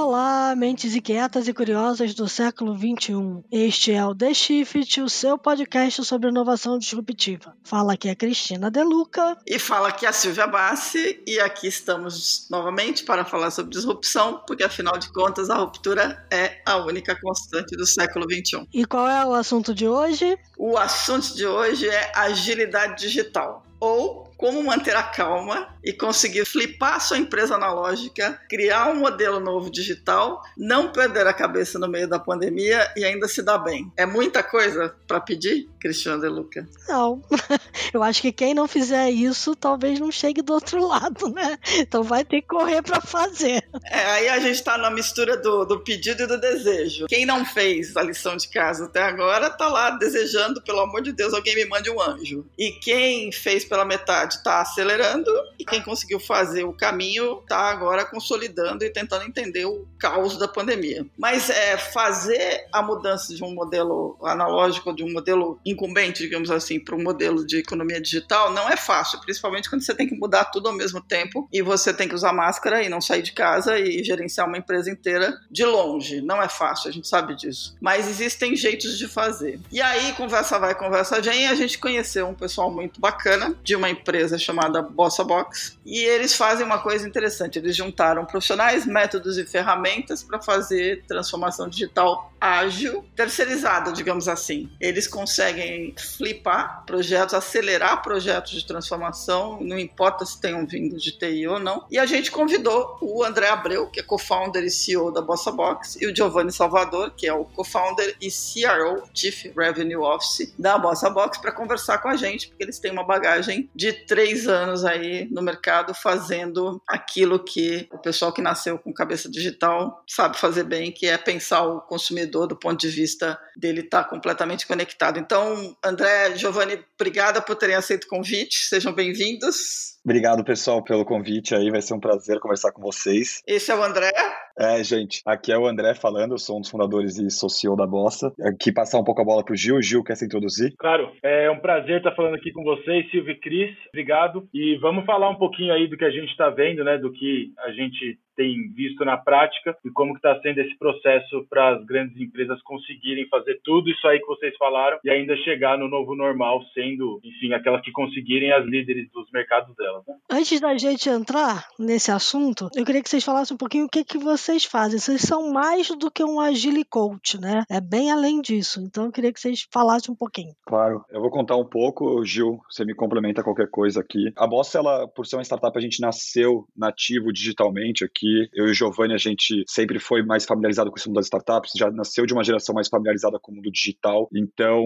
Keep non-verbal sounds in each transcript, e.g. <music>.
Olá, mentes inquietas e curiosas do século XXI. Este é o The Shift, o seu podcast sobre inovação disruptiva. Fala aqui a Cristina Deluca. E fala aqui a Silvia Bassi. E aqui estamos novamente para falar sobre disrupção, porque afinal de contas a ruptura é a única constante do século XXI. E qual é o assunto de hoje? O assunto de hoje é agilidade digital. Ou como manter a calma e conseguir flipar sua empresa analógica, criar um modelo novo digital, não perder a cabeça no meio da pandemia e ainda se dar bem. É muita coisa para pedir, Cristiano De Luca? Não. <laughs> Eu acho que quem não fizer isso talvez não chegue do outro <laughs> lado, né? Então vai ter que correr para fazer. É, aí a gente está na mistura do, do pedido e do desejo. Quem não fez a lição de casa até agora tá lá desejando, pelo amor de Deus, alguém me mande um anjo. E quem fez pela metade está acelerando e quem conseguiu fazer o caminho está agora consolidando e tentando entender o caos da pandemia. Mas é, fazer a mudança de um modelo analógico, de um modelo incumbente, digamos assim, para um modelo de economia digital não é fácil, principalmente quando você tem que mudar tudo ao mesmo tempo e você tem que usar máscara e não sair de casa e gerenciar uma empresa inteira de longe. Não é fácil, a gente sabe disso. Mas existem jeitos de fazer. E aí, conversa vai, conversa vem, a gente conheceu um pessoal muito bacana de uma empresa chamada Bossa Box e eles fazem uma coisa interessante. Eles juntaram profissionais, métodos e ferramentas para fazer transformação digital ágil, terceirizada, digamos assim. Eles conseguem flipar projetos, acelerar projetos de transformação, não importa se tenham vindo de TI ou não. E a gente convidou o André Abreu, que é co-founder e CEO da Bossa Box, e o Giovanni Salvador, que é o co-founder e CRO, Chief Revenue Office da Bossa Box, para conversar com a gente, porque eles têm uma bagagem de três anos aí no mercado fazendo aquilo que o pessoal que nasceu com cabeça digital sabe fazer bem, que é pensar o consumidor do ponto de vista dele estar tá completamente conectado. Então, André, Giovanni, obrigada por terem aceito o convite. Sejam bem-vindos. Obrigado, pessoal, pelo convite aí. Vai ser um prazer conversar com vocês. Esse é o André. É, gente, aqui é o André falando, eu sou um dos fundadores e socio da Bossa. Aqui passar um pouco a bola para o Gil. Gil, quer se introduzir? Claro, é um prazer estar falando aqui com vocês, Silvio e Cris. Obrigado. E vamos falar um pouquinho aí do que a gente está vendo, né? Do que a gente tem visto na prática e como está sendo esse processo para as grandes empresas conseguirem fazer tudo isso aí que vocês falaram e ainda chegar no novo normal, sendo, enfim, aquelas que conseguirem as líderes dos mercados delas. Né? Antes da gente entrar nesse assunto, eu queria que vocês falassem um pouquinho o que, que vocês fazem. Vocês são mais do que um agile coach, né? É bem além disso. Então eu queria que vocês falassem um pouquinho. Claro, eu vou contar um pouco, Gil, você me complementa qualquer coisa aqui. A Boss, ela, por ser uma startup, a gente nasceu nativo digitalmente aqui eu e o Giovanni, a gente sempre foi mais familiarizado com esse mundo das startups, já nasceu de uma geração mais familiarizada com o mundo digital. Então,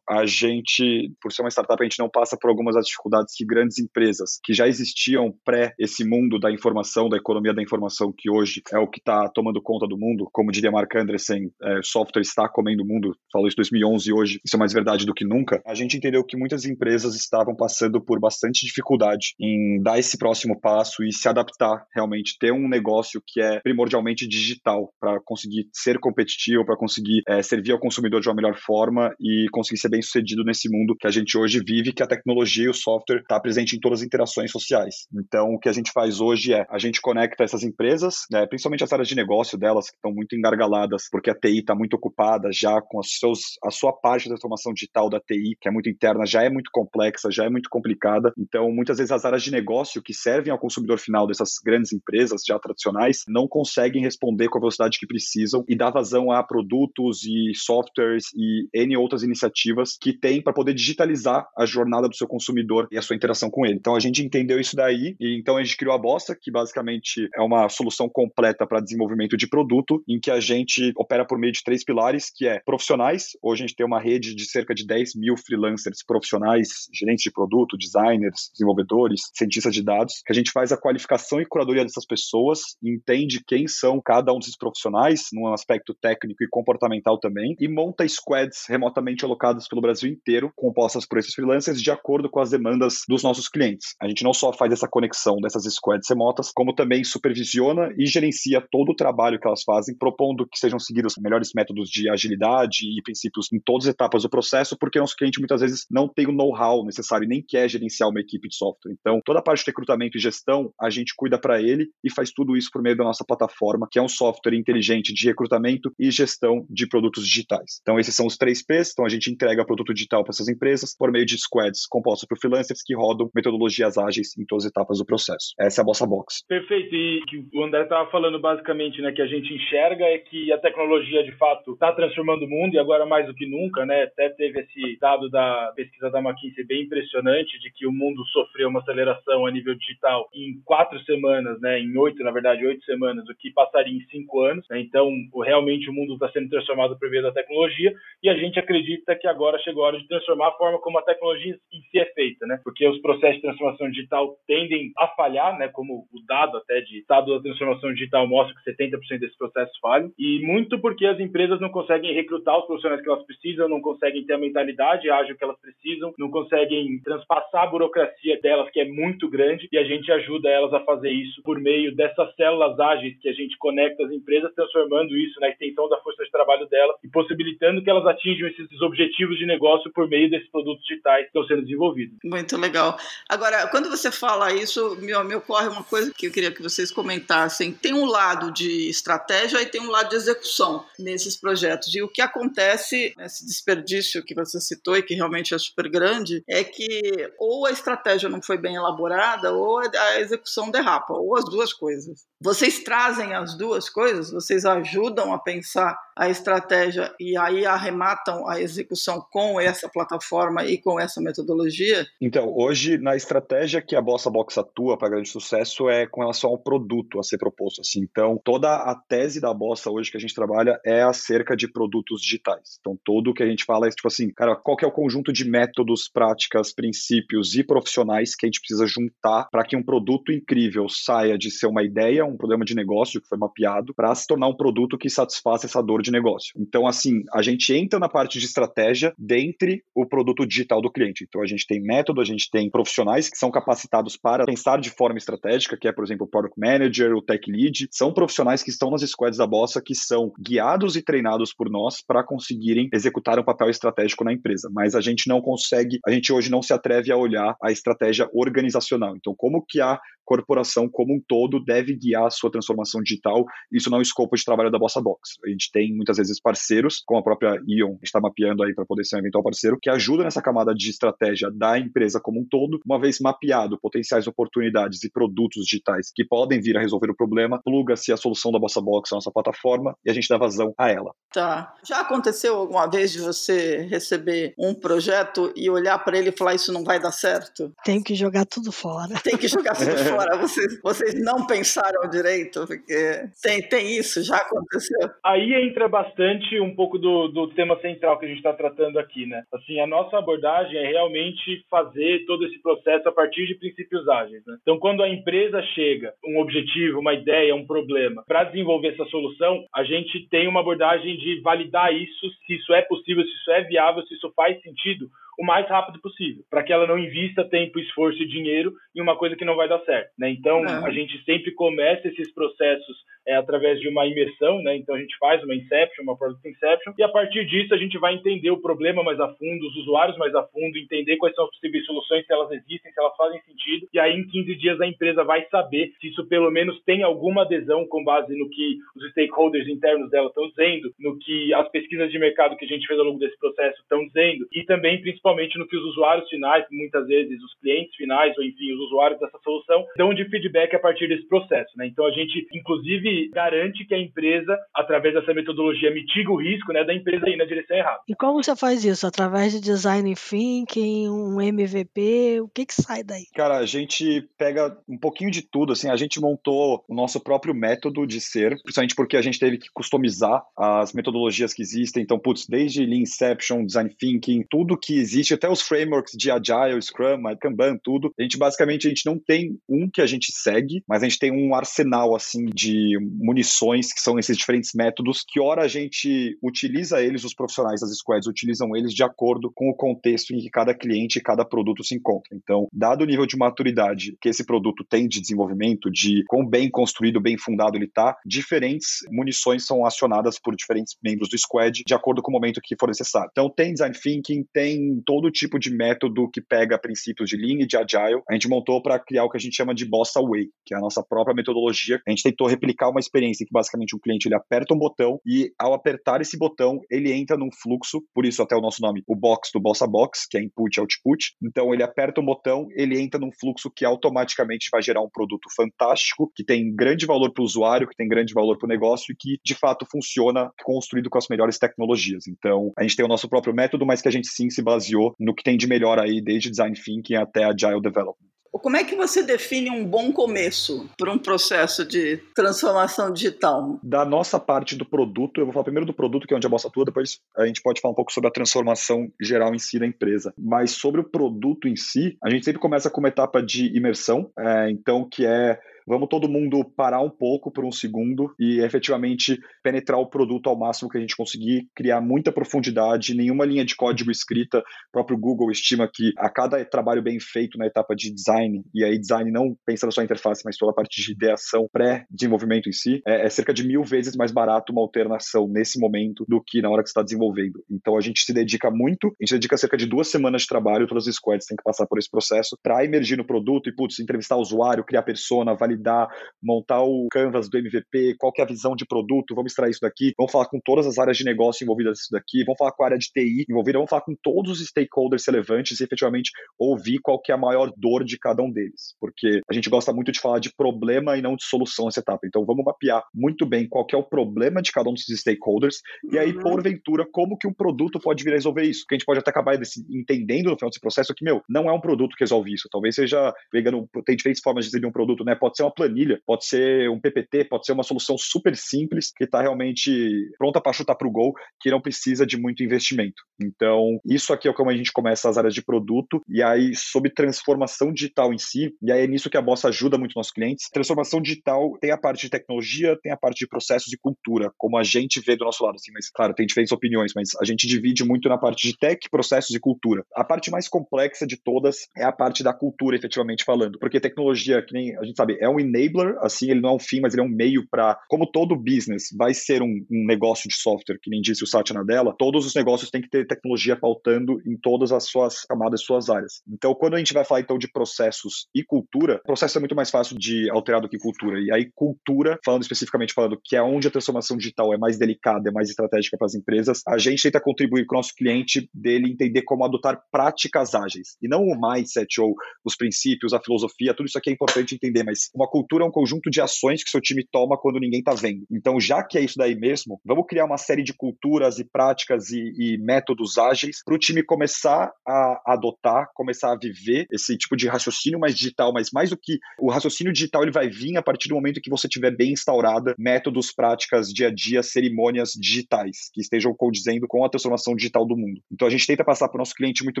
a gente, por ser uma startup, a gente não passa por algumas das dificuldades que grandes empresas que já existiam pré esse mundo da informação, da economia da informação, que hoje é o que está tomando conta do mundo. Como diria Mark Andreessen, é, software está comendo o mundo. Falou isso em 2011 e hoje isso é mais verdade do que nunca. A gente entendeu que muitas empresas estavam passando por bastante dificuldade em dar esse próximo passo e se adaptar realmente, ter um negócio negócio que é primordialmente digital para conseguir ser competitivo, para conseguir é, servir ao consumidor de uma melhor forma e conseguir ser bem sucedido nesse mundo que a gente hoje vive, que a tecnologia e o software está presente em todas as interações sociais. Então, o que a gente faz hoje é a gente conecta essas empresas, né, principalmente as áreas de negócio delas, que estão muito engargaladas, porque a TI está muito ocupada já com os seus, a sua parte da transformação digital da TI, que é muito interna, já é muito complexa, já é muito complicada. Então, muitas vezes as áreas de negócio que servem ao consumidor final dessas grandes empresas já tradicionais não conseguem responder com a velocidade que precisam e dar vazão a produtos e softwares e N outras iniciativas que tem para poder digitalizar a jornada do seu consumidor e a sua interação com ele. Então a gente entendeu isso daí e então a gente criou a Bossa, que basicamente é uma solução completa para desenvolvimento de produto, em que a gente opera por meio de três pilares, que é profissionais. Hoje a gente tem uma rede de cerca de 10 mil freelancers profissionais, gerentes de produto, designers, desenvolvedores, cientistas de dados, que a gente faz a qualificação e curadoria dessas pessoas entende quem são cada um desses profissionais, num aspecto técnico e comportamental também, e monta squads remotamente alocadas pelo Brasil inteiro, compostas por esses freelancers de acordo com as demandas dos nossos clientes. A gente não só faz essa conexão dessas squads remotas, como também supervisiona e gerencia todo o trabalho que elas fazem, propondo que sejam seguidos melhores métodos de agilidade e princípios em todas as etapas do processo, porque nosso cliente muitas vezes não tem o know-how necessário e nem quer gerenciar uma equipe de software. Então, toda a parte de recrutamento e gestão, a gente cuida para ele e faz tudo tudo isso por meio da nossa plataforma, que é um software inteligente de recrutamento e gestão de produtos digitais. Então, esses são os três P's. Então, a gente entrega produto digital para essas empresas por meio de squads compostos por freelancers que rodam metodologias ágeis em todas as etapas do processo. Essa é a Bossa Box. Perfeito. E que o André estava falando basicamente, né, que a gente enxerga é que a tecnologia de fato está transformando o mundo e agora mais do que nunca, né? Até teve esse dado da pesquisa da McKinsey bem impressionante de que o mundo sofreu uma aceleração a nível digital em quatro semanas, né? Em oito, na verdade, oito semanas, o que passaria em cinco anos. Né? Então, realmente o mundo está sendo transformado por meio da tecnologia e a gente acredita que agora chegou a hora de transformar a forma como a tecnologia em si é feita, né? Porque os processos de transformação digital tendem a falhar, né? Como o dado até de estado da transformação digital mostra que 70% desses processos falham e muito porque as empresas não conseguem recrutar os profissionais que elas precisam, não conseguem ter a mentalidade ágil que elas precisam, não conseguem transpassar a burocracia delas que é muito grande e a gente ajuda elas a fazer isso por meio dessas células ágeis que a gente conecta às empresas, transformando isso na extensão da força de trabalho delas e possibilitando que elas atinjam esses objetivos de negócio por meio desses produtos digitais que estão sendo desenvolvidos. Muito legal. Agora, quando você fala isso, me, me ocorre uma coisa que eu queria que vocês comentassem. Tem um lado de estratégia e tem um lado de execução nesses projetos. E o que acontece nesse desperdício que você citou e que realmente é super grande é que ou a estratégia não foi bem elaborada ou a execução derrapa, ou as duas coisas. Vocês trazem as duas coisas, vocês ajudam a pensar a estratégia e aí arrematam a execução com essa plataforma e com essa metodologia? Então, hoje, na estratégia que a Bossa Box atua para grande sucesso é com relação ao produto a ser proposto. Assim. Então, toda a tese da Bossa hoje que a gente trabalha é acerca de produtos digitais. Então, tudo o que a gente fala é tipo assim, cara, qual que é o conjunto de métodos, práticas, princípios e profissionais que a gente precisa juntar para que um produto incrível saia de ser uma ideia, um problema de negócio que foi mapeado, para se tornar um produto que satisfaça essa dor de negócio. Então, assim, a gente entra na parte de estratégia dentre o produto digital do cliente. Então, a gente tem método, a gente tem profissionais que são capacitados para pensar de forma estratégica, que é, por exemplo, o Product Manager, o Tech Lead. São profissionais que estão nas squads da Bossa que são guiados e treinados por nós para conseguirem executar um papel estratégico na empresa. Mas a gente não consegue, a gente hoje não se atreve a olhar a estratégia organizacional. Então, como que a corporação como um todo deve guiar a sua transformação digital. Isso não é o escopo de trabalho da Bossa Box. A gente tem muitas vezes parceiros, como a própria Ion está mapeando aí para poder ser um eventual parceiro, que ajuda nessa camada de estratégia da empresa como um todo, uma vez mapeado potenciais oportunidades e produtos digitais que podem vir a resolver o problema, pluga-se a solução da Bossa Box à nossa plataforma e a gente dá vazão a ela. Tá. Já aconteceu alguma vez de você receber um projeto e olhar para ele e falar isso não vai dar certo? Tem que jogar tudo fora. Tem que jogar tudo fora <laughs> fora, vocês, vocês não pensaram direito, porque tem, tem isso, já aconteceu. Aí entra bastante um pouco do, do tema central que a gente está tratando aqui, né? Assim, a nossa abordagem é realmente fazer todo esse processo a partir de princípios ágeis, né? Então, quando a empresa chega, um objetivo, uma ideia, um problema, para desenvolver essa solução, a gente tem uma abordagem de validar isso, se isso é possível, se isso é viável, se isso faz sentido, o mais rápido possível, para que ela não invista tempo, esforço e dinheiro em uma coisa que não vai dar certo. Né? Então, a gente sempre começa esses processos é, através de uma imersão, né? então a gente faz uma Inception, uma Product Inception, e a partir disso a gente vai entender o problema mais a fundo, os usuários mais a fundo, entender quais são as possíveis soluções, se elas existem, se elas fazem sentido, e aí em 15 dias a empresa vai saber se isso pelo menos tem alguma adesão com base no que os stakeholders internos dela estão dizendo, no que as pesquisas de mercado que a gente fez ao longo desse processo estão dizendo, e também, principalmente, no que os usuários finais, muitas vezes os clientes finais, ou enfim, os usuários dessa solução, dão de feedback a partir desse processo. Né? Então a gente, inclusive, garante que a empresa, através dessa metodologia, mitiga o risco né, da empresa ir na direção errada. E como você faz isso? Através de design thinking, um MVP, o que, que sai daí? Cara, a gente pega um pouquinho de tudo, assim, a gente montou o nosso próprio método de ser, principalmente porque a gente teve que customizar as metodologias que existem, então, putz, desde Lean Inception, Design Thinking, tudo que existe existe até os frameworks de Agile, Scrum, Kanban, tudo. A gente basicamente a gente não tem um que a gente segue, mas a gente tem um arsenal assim de munições, que são esses diferentes métodos, que ora a gente utiliza eles, os profissionais das squads utilizam eles de acordo com o contexto em que cada cliente e cada produto se encontra. Então, dado o nível de maturidade que esse produto tem de desenvolvimento, de quão bem construído, bem fundado ele está, diferentes munições são acionadas por diferentes membros do squad de acordo com o momento que for necessário. Então, tem design thinking, tem todo tipo de método que pega princípios de Lean e de Agile. A gente montou para criar o que a gente chama de Bossa Way, que é a nossa própria metodologia. A gente tentou replicar uma experiência que basicamente o cliente ele aperta um botão e ao apertar esse botão ele entra num fluxo, por isso até o nosso nome, o box do Bossa Box, que é input output. Então ele aperta um botão, ele entra num fluxo que automaticamente vai gerar um produto fantástico, que tem grande valor para o usuário, que tem grande valor para o negócio e que de fato funciona construído com as melhores tecnologias. Então a gente tem o nosso próprio método, mas que a gente sim se baseou no que tem de melhor aí, desde design thinking até agile development. Como é que você define um bom começo para um processo de transformação digital? Da nossa parte do produto, eu vou falar primeiro do produto, que é onde a bossa atua, depois a gente pode falar um pouco sobre a transformação geral em si da empresa. Mas sobre o produto em si, a gente sempre começa com uma etapa de imersão, é, então que é vamos todo mundo parar um pouco por um segundo e efetivamente penetrar o produto ao máximo que a gente conseguir, criar muita profundidade, nenhuma linha de código escrita. O próprio Google estima que a cada trabalho bem feito na etapa de design, e aí design não pensando só em interface, mas toda a parte de ideação, pré-desenvolvimento em si, é, é, cerca de mil vezes mais barato uma alternação nesse momento do que na hora que está desenvolvendo. Então a gente se dedica muito, a gente dedica cerca de duas semanas de trabalho, todas as squads têm que passar por esse processo para emergir no produto e, putz, entrevistar o usuário, criar persona, validar validar, montar o canvas do MVP, qual que é a visão de produto, vamos extrair isso daqui, vamos falar com todas as áreas de negócio envolvidas nisso daqui, vamos falar com a área de TI envolvida, vamos falar com todos os stakeholders relevantes e efetivamente ouvir qual que é a maior dor de cada um deles, porque a gente gosta muito de falar de problema e não de solução nessa etapa. Então vamos mapear muito bem qual que é o problema de cada um desses stakeholders e aí, uhum. porventura, como que um produto pode vir a resolver isso. Porque a gente pode até acabar entendendo no final desse processo que, meu, não é um produto que resolve isso. Talvez seja pegando, tem diferentes formas de desenvolver um produto, né? Pode ser uma planilha, pode ser um PPT, pode ser uma solução super simples que está realmente pronta para chutar para o gol, que não precisa de muito investimento. Então, isso aqui é como a gente começa as áreas de produto, e aí sobre transformação digital em si, e aí é nisso que a Bossa ajuda muito nossos clientes. Transformação digital tem a parte de tecnologia, tem a parte de processos e cultura, como a gente vê do nosso lado, assim, mas claro, tem diferentes opiniões, mas a gente divide muito na parte de tech, processos e cultura. A parte mais complexa de todas é a parte da cultura, efetivamente falando, porque tecnologia, que nem a gente sabe, é um enabler, assim, ele não é um fim, mas ele é um meio para, como todo business vai ser um, um, negócio de software, que nem disse o Satya Nadella, todos os negócios têm que ter tecnologia pautando em todas as suas camadas, suas áreas. Então, quando a gente vai falar então de processos e cultura, processo é muito mais fácil de alterar do que cultura. E aí, cultura, falando especificamente falando que é onde a transformação digital é mais delicada, é mais estratégica para as empresas, a gente tenta contribuir com o nosso cliente dele entender como adotar práticas ágeis. E não o mindset ou os princípios, a filosofia, tudo isso aqui é importante entender, mas uma cultura é um conjunto de ações que seu time toma quando ninguém está vendo. Então, já que é isso daí mesmo, vamos criar uma série de culturas e práticas e, e métodos ágeis para o time começar a adotar, começar a viver esse tipo de raciocínio mais digital, mas mais do que o raciocínio digital ele vai vir a partir do momento que você tiver bem instaurada métodos, práticas, dia a dia, cerimônias digitais que estejam condizendo com a transformação digital do mundo. Então a gente tenta passar para o nosso cliente muito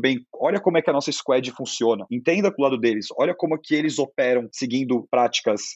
bem, olha como é que a nossa squad funciona, entenda do lado deles, olha como é que eles operam seguindo práticas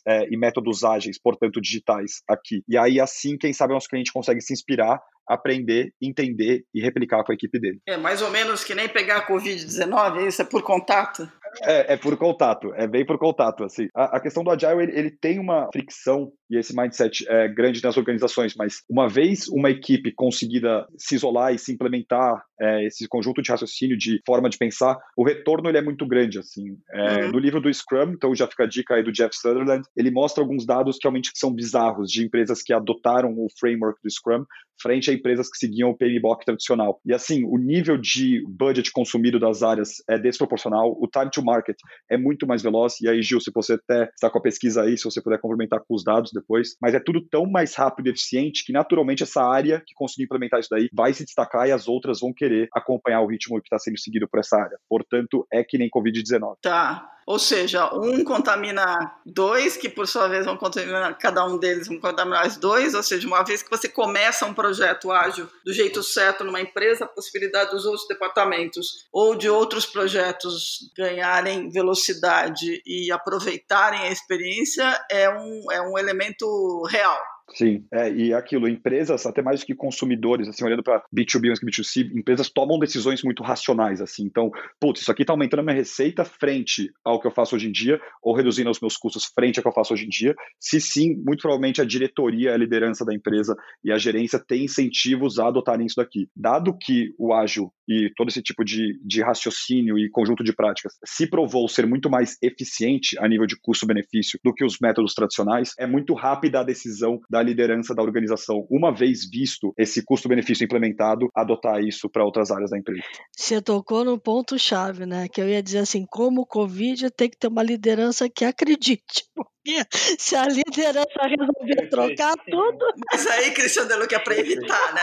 é, e métodos ágeis, portanto digitais, aqui. E aí, assim, quem sabe nosso cliente consegue se inspirar aprender, entender e replicar com a equipe dele. É mais ou menos que nem pegar a Covid-19, isso é por contato? É, é, por contato, é bem por contato, assim. A, a questão do Agile, ele, ele, tem uma fricção e esse mindset é grande nas organizações, mas uma vez uma equipe conseguida se isolar e se implementar é, esse conjunto de raciocínio, de forma de pensar, o retorno ele é muito grande, assim. É, uhum. No livro do Scrum, então já fica a dica aí do Jeff Sutherland, ele mostra alguns dados que realmente são bizarros, de empresas que adotaram o framework do Scrum frente a empresas que seguiam o PMBOK tradicional. E assim, o nível de budget consumido das áreas é desproporcional, o time to market é muito mais veloz, e aí, Gil, se você até está com a pesquisa aí, se você puder complementar com os dados depois, mas é tudo tão mais rápido e eficiente que naturalmente essa área que conseguiu implementar isso daí vai se destacar e as outras vão querer acompanhar o ritmo que está sendo seguido por essa área. Portanto, é que nem Covid-19. Tá. Ou seja, um contamina dois, que por sua vez vão contaminar, cada um deles vão contaminar os dois, ou seja, uma vez que você começa um projeto ágil do jeito certo numa empresa, a possibilidade dos outros departamentos ou de outros projetos ganharem velocidade e aproveitarem a experiência é um, é um elemento real. Sim, é, e aquilo, empresas, até mais do que consumidores, assim, olhando para B2B mais que B2C, empresas tomam decisões muito racionais, assim, então, putz, isso aqui está aumentando a minha receita frente ao que eu faço hoje em dia, ou reduzindo os meus custos frente ao que eu faço hoje em dia, se sim, muito provavelmente a diretoria, a liderança da empresa e a gerência têm incentivos a adotarem isso daqui. Dado que o ágil e todo esse tipo de, de raciocínio e conjunto de práticas se provou ser muito mais eficiente a nível de custo-benefício do que os métodos tradicionais, é muito rápida a decisão da liderança da organização, uma vez visto esse custo-benefício implementado, adotar isso para outras áreas da empresa. Você tocou no ponto-chave, né? Que eu ia dizer assim, como o Covid tem que ter uma liderança que acredite <laughs> se a liderança resolver trocar tudo. Mas aí, Cristiano Deluca, é para evitar, né?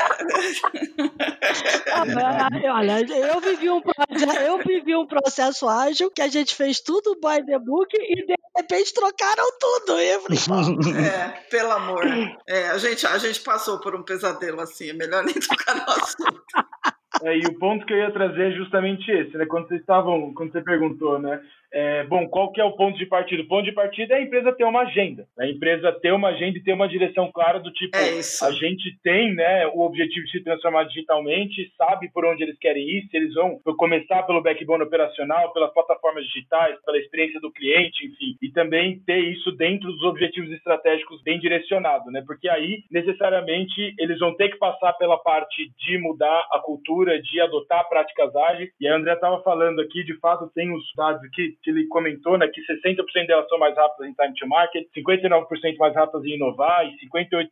Ah, olha, eu vivi, um processo, eu vivi um processo ágil que a gente fez tudo by the book e de repente trocaram tudo. E é, pelo amor. É, a, gente, a gente passou por um pesadelo assim, é melhor nem <laughs> tocar no assunto. É, e o ponto que eu ia trazer é justamente esse, né? Quando vocês estavam, quando você perguntou, né? É, bom, qual que é o ponto de partida? O ponto de partida é a empresa ter uma agenda. A empresa ter uma agenda e ter uma direção clara do tipo, é a gente tem né, o objetivo de se transformar digitalmente, sabe por onde eles querem ir, se eles vão começar pelo backbone operacional, pelas plataformas digitais, pela experiência do cliente, enfim, e também ter isso dentro dos objetivos estratégicos bem direcionado, né? Porque aí, necessariamente, eles vão ter que passar pela parte de mudar a cultura, de adotar práticas ágeis, e a André estava falando aqui, de fato, tem os dados aqui, que ele comentou, né, que 60% delas são mais rápidas em time to market, 59% mais rápidas em inovar e 58%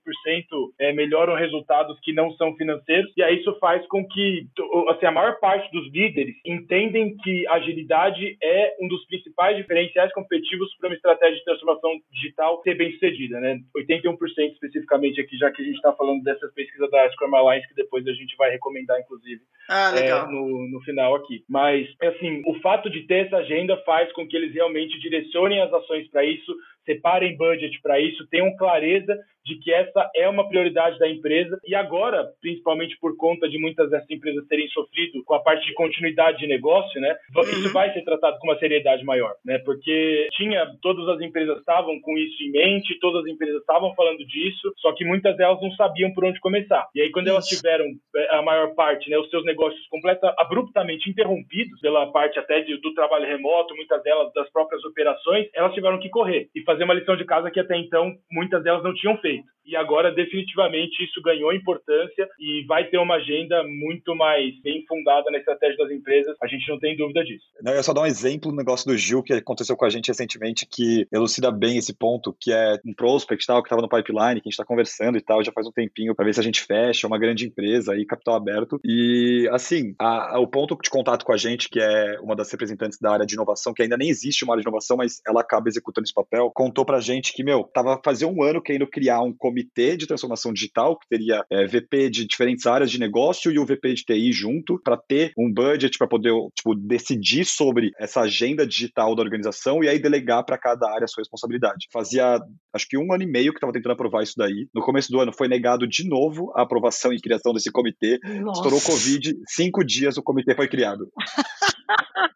é, melhoram resultados que não são financeiros. E aí isso faz com que assim, a maior parte dos líderes entendem que agilidade é um dos principais diferenciais competitivos para uma estratégia de transformação digital ser bem sucedida, né? 81% especificamente aqui, já que a gente está falando dessas pesquisas da Scrum Alliance que depois a gente vai recomendar, inclusive, ah, é, no, no final aqui. Mas, assim, o fato de ter essa agenda faz faz com que eles realmente direcionem as ações para isso, separem budget para isso, tenham clareza de que essa é uma prioridade da empresa e agora, principalmente por conta de muitas dessas empresas terem sofrido com a parte de continuidade de negócio, né, isso uhum. vai ser tratado com uma seriedade maior, né, porque tinha todas as empresas estavam com isso em mente, todas as empresas estavam falando disso, só que muitas delas não sabiam por onde começar. E aí quando elas tiveram é, a maior parte, né, os seus negócios completa abruptamente interrompidos pela parte até de, do trabalho remoto, muitas delas das próprias operações, elas tiveram que correr e fazer uma lição de casa que até então muitas delas não tinham feito. E agora, definitivamente, isso ganhou importância e vai ter uma agenda muito mais bem fundada na estratégia das empresas. A gente não tem dúvida disso. Não, eu só dar um exemplo do negócio do Gil que aconteceu com a gente recentemente, que elucida bem esse ponto, que é um prospect tal, que estava no pipeline, que a gente está conversando e tal, já faz um tempinho, para ver se a gente fecha uma grande empresa aí, capital aberto. E, assim, a, a, o ponto de contato com a gente, que é uma das representantes da área de inovação, que ainda nem existe uma área de inovação, mas ela acaba executando esse papel, contou pra gente que, meu, tava fazia um ano querendo criar um comitê de transformação digital, que teria é, VP de diferentes áreas de negócio e o VP de TI junto, para ter um budget para poder tipo, decidir sobre essa agenda digital da organização e aí delegar para cada área a sua responsabilidade. Fazia, acho que um ano e meio que estava tentando aprovar isso daí. No começo do ano foi negado de novo a aprovação e criação desse comitê. Nossa. Estourou Covid, cinco dias o comitê foi criado. <laughs>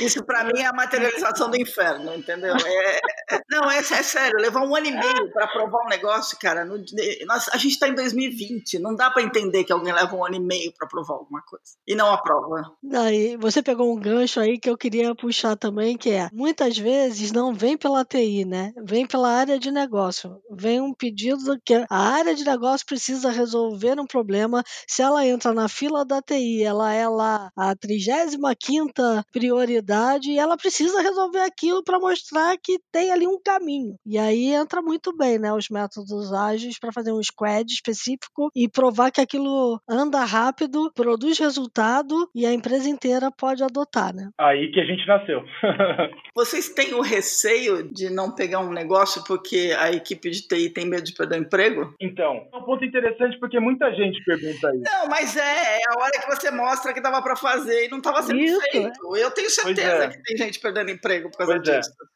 Isso para mim é a materialização do inferno, entendeu? É, é, não, é, é, sério, levar um ano e meio para aprovar um negócio, cara. Nós, a gente está em 2020, não dá para entender que alguém leva um ano e meio para aprovar alguma coisa e não aprova. Daí, você pegou um gancho aí que eu queria puxar também, que é muitas vezes não vem pela TI, né? Vem pela área de negócio. Vem um pedido que a área de negócio precisa resolver um problema. Se ela entra na fila da TI, ela é lá a 35 quinta prioridade e ela precisa resolver aquilo para mostrar que tem ali um caminho. E aí entra muito bem, né, os métodos ágeis para fazer um squad específico e provar que aquilo anda rápido, produz resultado e a empresa inteira pode adotar, né? Aí que a gente nasceu. <laughs> Vocês têm o receio de não pegar um negócio porque a equipe de TI tem medo de perder o emprego? Então, é um ponto interessante porque muita gente pergunta isso. Não, mas é, é a hora que você mostra que dava para fazer e não estava sendo isso. feito. Eu tenho certeza certeza é. que tem gente perdendo emprego por causa pois é. disso. É,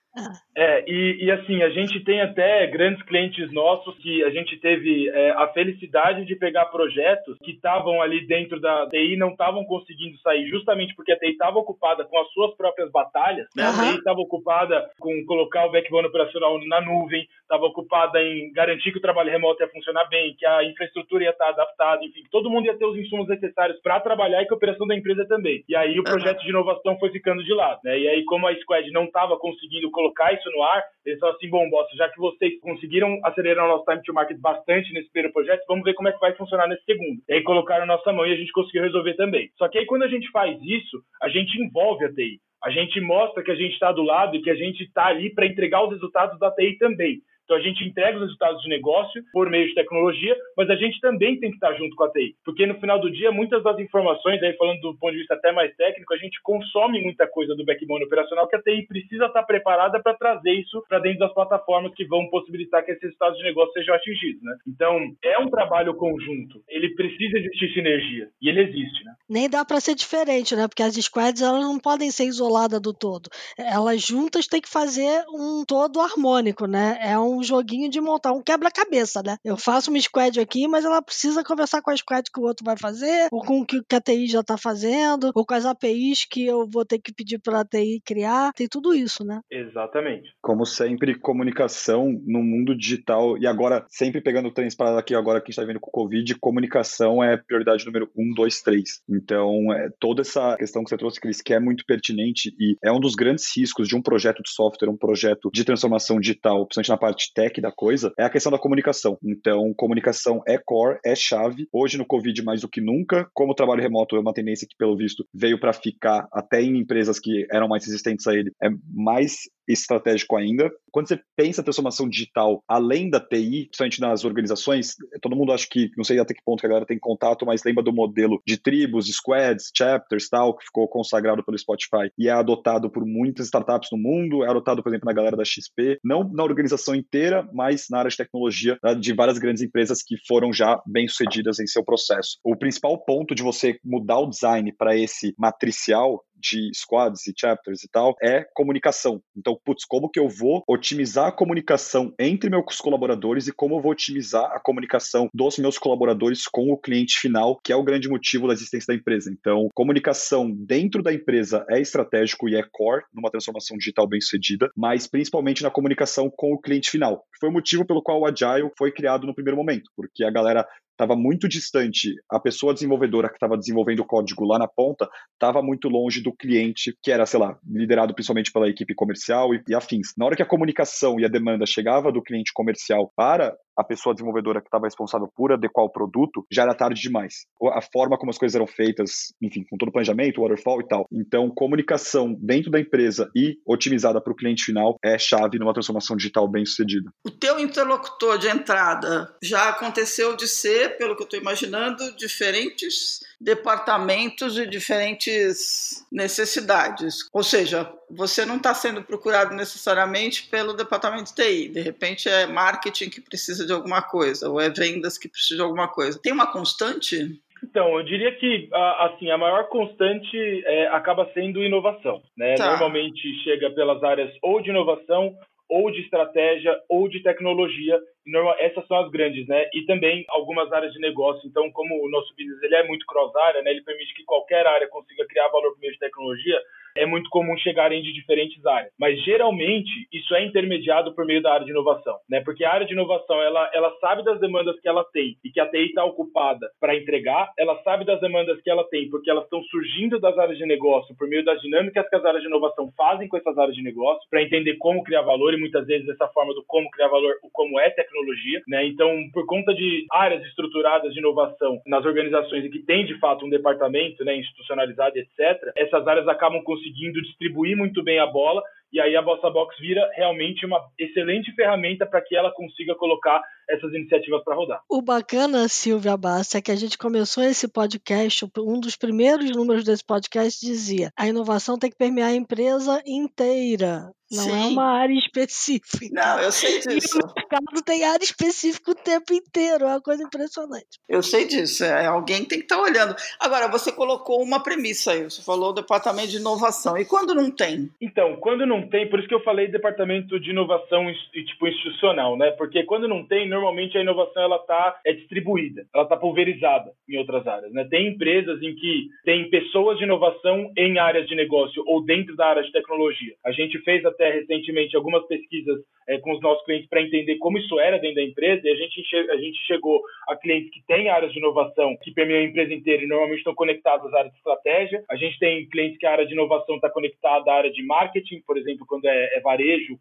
e, e, assim, a gente tem até grandes clientes nossos que a gente teve é, a felicidade de pegar projetos que estavam ali dentro da TI não estavam conseguindo sair, justamente porque a TI estava ocupada com as suas próprias batalhas, né? Uhum. A TI estava ocupada com colocar o backbone operacional na nuvem, estava ocupada em garantir que o trabalho remoto ia funcionar bem, que a infraestrutura ia estar adaptada, enfim, todo mundo ia ter os insumos necessários para trabalhar e que a operação da empresa também. E aí o projeto uhum. de inovação foi ficando de lado, né? E aí, como a Squad não estava conseguindo colocar isso no ar, eles falaram assim, bom, já que vocês conseguiram acelerar o nosso time to market bastante nesse primeiro projeto, vamos ver como é que vai funcionar nesse segundo. E aí colocaram nossa mão e a gente conseguiu resolver também. Só que aí quando a gente faz isso, a gente envolve a TI. A gente mostra que a gente está do lado e que a gente está ali para entregar os resultados da TI também. Então a gente entrega os resultados de negócio por meio de tecnologia, mas a gente também tem que estar junto com a TI, porque no final do dia muitas das informações, aí falando do ponto de vista até mais técnico, a gente consome muita coisa do backbone operacional que a TI precisa estar preparada para trazer isso para dentro das plataformas que vão possibilitar que esses resultados de negócio sejam atingidos, né? Então é um trabalho conjunto, ele precisa existir sinergia e ele existe, né? Nem dá para ser diferente, né? Porque as squads elas não podem ser isoladas do todo, elas juntas têm que fazer um todo harmônico, né? É um um joguinho de montar um quebra-cabeça, né? Eu faço uma squad aqui, mas ela precisa conversar com a squad que o outro vai fazer, ou com o que a TI já está fazendo, ou com as APIs que eu vou ter que pedir para a TI criar. Tem tudo isso, né? Exatamente. Como sempre, comunicação no mundo digital, e agora, sempre pegando o trem para aqui, agora que a gente está vendo com o Covid, comunicação é prioridade número um, dois, três. Então, é, toda essa questão que você trouxe, Cris, que é muito pertinente e é um dos grandes riscos de um projeto de software, um projeto de transformação digital, principalmente na parte tech da coisa, é a questão da comunicação. Então, comunicação é core, é chave. Hoje, no Covid, mais do que nunca, como o trabalho remoto é uma tendência que, pelo visto, veio para ficar até em empresas que eram mais resistentes a ele, é mais estratégico ainda. Quando você pensa a transformação digital além da TI, principalmente nas organizações, todo mundo acha que, não sei até que ponto que a galera tem contato, mas lembra do modelo de tribos, squads, chapters, tal, que ficou consagrado pelo Spotify e é adotado por muitas startups no mundo, é adotado, por exemplo, na galera da XP, não na organização inteira, mas na área de tecnologia né, de várias grandes empresas que foram já bem-sucedidas em seu processo. O principal ponto de você mudar o design para esse matricial de squads e chapters e tal, é comunicação. Então, putz, como que eu vou otimizar a comunicação entre meus colaboradores e como eu vou otimizar a comunicação dos meus colaboradores com o cliente final, que é o grande motivo da existência da empresa. Então, comunicação dentro da empresa é estratégico e é core numa transformação digital bem sucedida, mas principalmente na comunicação com o cliente final, que foi o motivo pelo qual o Agile foi criado no primeiro momento, porque a galera estava muito distante. A pessoa desenvolvedora que estava desenvolvendo o código lá na ponta estava muito longe do cliente, que era, sei lá, liderado principalmente pela equipe comercial e, e afins. Na hora que a comunicação e a demanda chegava do cliente comercial para a pessoa desenvolvedora que estava responsável por adequar o produto, já era tarde demais. A forma como as coisas eram feitas, enfim, com todo o planejamento, waterfall e tal. Então, comunicação dentro da empresa e otimizada para o cliente final é chave numa transformação digital bem sucedida. O teu interlocutor de entrada já aconteceu de ser, pelo que eu estou imaginando, diferentes departamentos e diferentes necessidades. Ou seja, você não está sendo procurado necessariamente pelo departamento de TI. De repente é marketing que precisa de alguma coisa, ou é vendas que precisa de alguma coisa. Tem uma constante? Então, eu diria que assim a maior constante é, acaba sendo inovação. Né? Tá. Normalmente chega pelas áreas ou de inovação ou de estratégia ou de tecnologia. Normal, essas são as grandes, né? E também algumas áreas de negócio. Então, como o nosso business ele é muito cross-área, né? Ele permite que qualquer área consiga criar valor por meio de tecnologia é muito comum chegarem de diferentes áreas. Mas geralmente isso é intermediado por meio da área de inovação, né? Porque a área de inovação ela, ela sabe das demandas que ela tem e que a TI está ocupada para entregar, ela sabe das demandas que ela tem porque elas estão surgindo das áreas de negócio por meio das dinâmicas que as áreas de inovação fazem com essas áreas de negócio para entender como criar valor e muitas vezes essa forma do como criar valor, o como é tecnologia, né? Então, por conta de áreas estruturadas de inovação nas organizações e que tem de fato um departamento, né, institucionalizado, etc, essas áreas acabam conseguindo conseguindo distribuir muito bem a bola e aí a Bossa Box vira realmente uma excelente ferramenta para que ela consiga colocar essas iniciativas para rodar. O bacana, Silvia Bassa, é que a gente começou esse podcast, um dos primeiros números desse podcast dizia: a inovação tem que permear a empresa inteira. Não é Sim. é uma área específica. Não, eu sei disso. E o mercado tem área específica o tempo inteiro, é uma coisa impressionante. Eu sei disso, é alguém tem que estar tá olhando. Agora, você colocou uma premissa aí, você falou departamento de inovação. E quando não tem? Então, quando não tem, por isso que eu falei departamento de inovação tipo institucional, né? Porque quando não tem, normalmente a inovação ela tá é distribuída, ela tá pulverizada em outras áreas, né? Tem empresas em que tem pessoas de inovação em áreas de negócio ou dentro da área de tecnologia. A gente fez até recentemente algumas pesquisas é, com os nossos clientes para entender como isso era dentro da empresa e a gente, a gente chegou a clientes que têm áreas de inovação que permeiam a empresa inteira e normalmente estão conectados às áreas de estratégia. A gente tem clientes que a área de inovação está conectada à área de marketing, por exemplo, quando é, é varejo,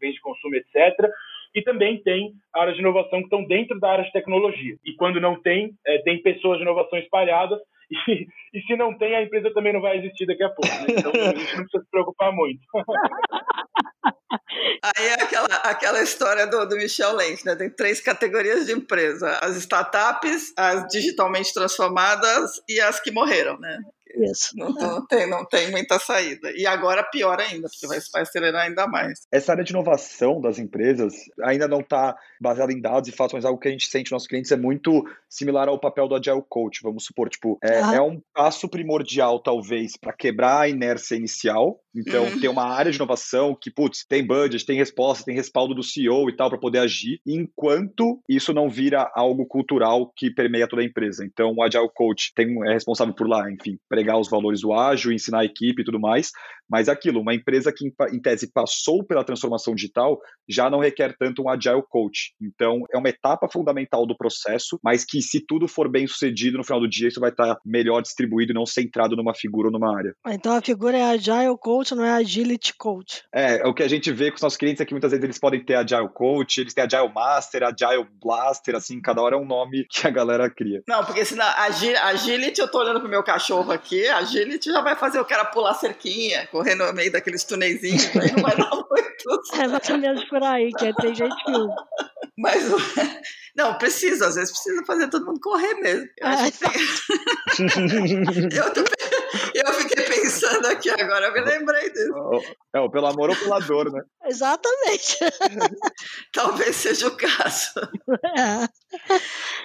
bens de consumo, etc e também tem áreas de inovação que estão dentro da área de tecnologia. E quando não tem, é, tem pessoas de inovação espalhadas <laughs> e, e, se não tem, a empresa também não vai existir daqui a pouco. Né? Então a gente não precisa se preocupar muito. <laughs> Aí é aquela, aquela história do, do Michel Lenz, né? Tem três categorias de empresa: as startups, as digitalmente transformadas e as que morreram, né? Isso. Não, não, tem, não tem muita saída. E agora pior ainda, porque vai, vai acelerar ainda mais. Essa área de inovação das empresas ainda não está baseada em dados e fatos, mas algo que a gente sente nos nossos clientes é muito similar ao papel do Agile Coach, vamos supor. Tipo, é, ah. é um passo primordial, talvez, para quebrar a inércia inicial. Então, uhum. ter uma área de inovação que, putz, tem budget, tem resposta, tem respaldo do CEO e tal para poder agir, enquanto isso não vira algo cultural que permeia toda a empresa. Então, o Agile Coach tem, é responsável por lá, enfim, pregar os valores do ágil, ensinar a equipe e tudo mais, mas aquilo, uma empresa que em tese passou pela transformação digital já não requer tanto um agile coach. Então, é uma etapa fundamental do processo, mas que se tudo for bem sucedido no final do dia, isso vai estar melhor distribuído e não centrado numa figura ou numa área. Então a figura é agile coach, não é agility coach. É, o que a gente vê com os nossos clientes é que muitas vezes eles podem ter agile coach, eles têm agile master, agile blaster, assim, cada hora é um nome que a galera cria. Não, porque senão agility, eu tô olhando pro meu cachorro aqui, agility já vai fazer o cara pular cerquinha, correr no meio daqueles tuneizinhos, <laughs> aí não vai dar muito. <laughs> É mais ou menos por aí, que é, tem gente que. Mas <laughs> não, precisa, às vezes precisa fazer todo mundo correr mesmo. Eu, ah, eu, tô... eu, fiquei pensando aqui agora, eu me lembrei disso. É, pelo amor ou pela dor, né? Exatamente. Talvez seja o caso. É.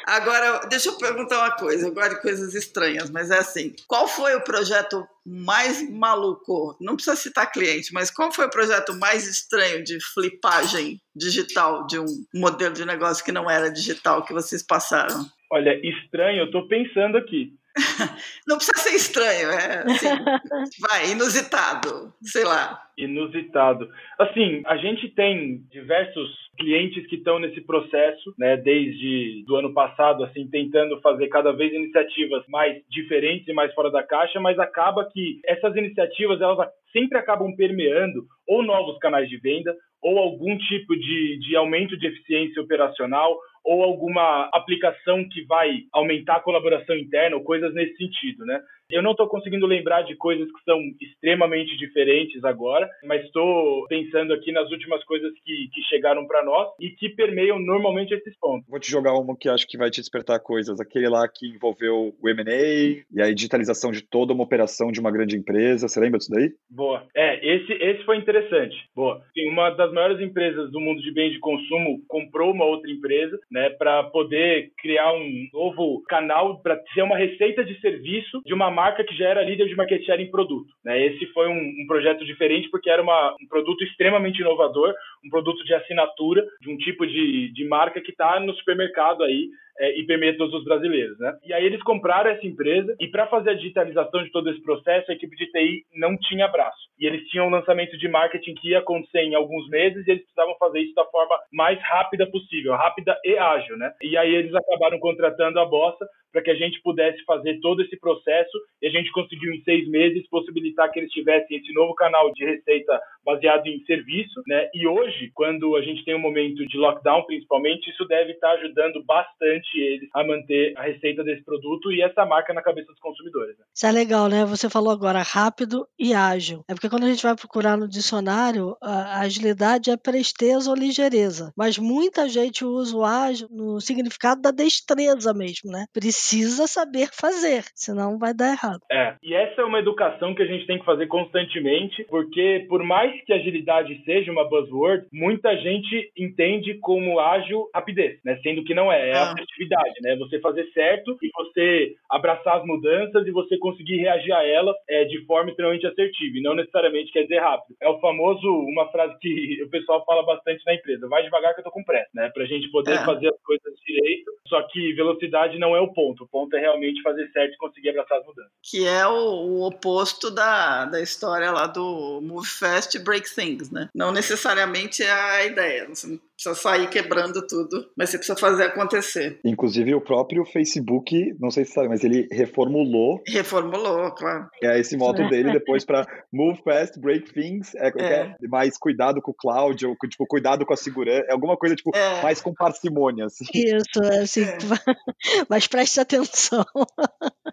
Agora, deixa eu perguntar uma coisa, eu gosto de coisas estranhas, mas é assim: qual foi o projeto mais maluco? Não precisa citar cliente, mas qual foi o projeto mais estranho de flipagem digital de um modelo de negócio que não era digital que vocês passaram? Olha, estranho, eu estou pensando aqui. <laughs> Não precisa ser estranho, é assim, <laughs> vai, inusitado, sei lá. Inusitado. Assim, a gente tem diversos clientes que estão nesse processo, né, desde do ano passado, assim, tentando fazer cada vez iniciativas mais diferentes e mais fora da caixa, mas acaba que essas iniciativas elas sempre acabam permeando ou novos canais de venda ou algum tipo de, de aumento de eficiência operacional ou alguma aplicação que vai aumentar a colaboração interna ou coisas nesse sentido, né? Eu não estou conseguindo lembrar de coisas que são extremamente diferentes agora, mas estou pensando aqui nas últimas coisas que, que chegaram para nós e que permeiam normalmente esses pontos. Vou te jogar uma que acho que vai te despertar coisas. Aquele lá que envolveu o M&A e a digitalização de toda uma operação de uma grande empresa. Você lembra disso daí? Boa. É, esse, esse foi interessante. Boa. Sim, uma das maiores empresas do mundo de bens de consumo comprou uma outra empresa, né, para poder criar um novo canal para ser uma receita de serviço de uma marca que já era líder de market share em produto. Né? Esse foi um, um, projeto diferente porque era uma, um produto extremamente inovador, um produto de assinatura de um tipo de, de marca que está no supermercado aí é, e permeia todos os brasileiros, né? E aí eles compraram essa empresa e para fazer a digitalização de todo esse processo, a equipe de TI não tinha braço. E eles tinham um lançamento de marketing que ia acontecer em alguns meses e eles precisavam fazer isso da forma mais rápida possível, rápida e ágil, né? E aí eles acabaram contratando a Bossa para que a gente pudesse fazer todo esse processo e a gente conseguiu em seis meses possibilitar que eles tivessem esse novo canal de receita baseado em serviço, né? E hoje, quando a gente tem um momento de lockdown, principalmente, isso deve estar ajudando bastante eles a manter a receita desse produto e essa marca na cabeça dos consumidores. Né? Isso é legal, né? Você falou agora rápido e ágil. É porque quando a gente vai procurar no dicionário, a agilidade é presteza ou ligeireza. Mas muita gente usa o ágil no significado da destreza mesmo, né? Precisa saber fazer, senão vai dar errado. É, e essa é uma educação que a gente tem que fazer constantemente, porque por mais que agilidade seja uma buzzword, muita gente entende como ágil rapidez, né? Sendo que não é, é ah. Assertividade, né? Você fazer certo e você abraçar as mudanças e você conseguir reagir a elas é, de forma extremamente assertiva, e não necessariamente quer dizer rápido. É o famoso, uma frase que <laughs> o pessoal fala bastante na empresa, vai devagar que eu tô com pressa, né? Pra gente poder é. fazer as coisas direito, só que velocidade não é o ponto, o ponto é realmente fazer certo e conseguir abraçar as mudanças. Que é o, o oposto da, da história lá do Move Fast Break Things, né? Não necessariamente é a ideia, você não precisa sair quebrando tudo, mas você precisa fazer acontecer. Inclusive o próprio Facebook, não sei se sabe, mas ele reformulou. Reformulou, claro. É esse moto dele depois para Move Fast, Break Things, é, é. é, mais cuidado com o cloud, ou tipo, cuidado com a segurança, é alguma coisa tipo é. mais com parcimônia. Assim. Isso, é <laughs> assim, é. <laughs> mas preste atenção.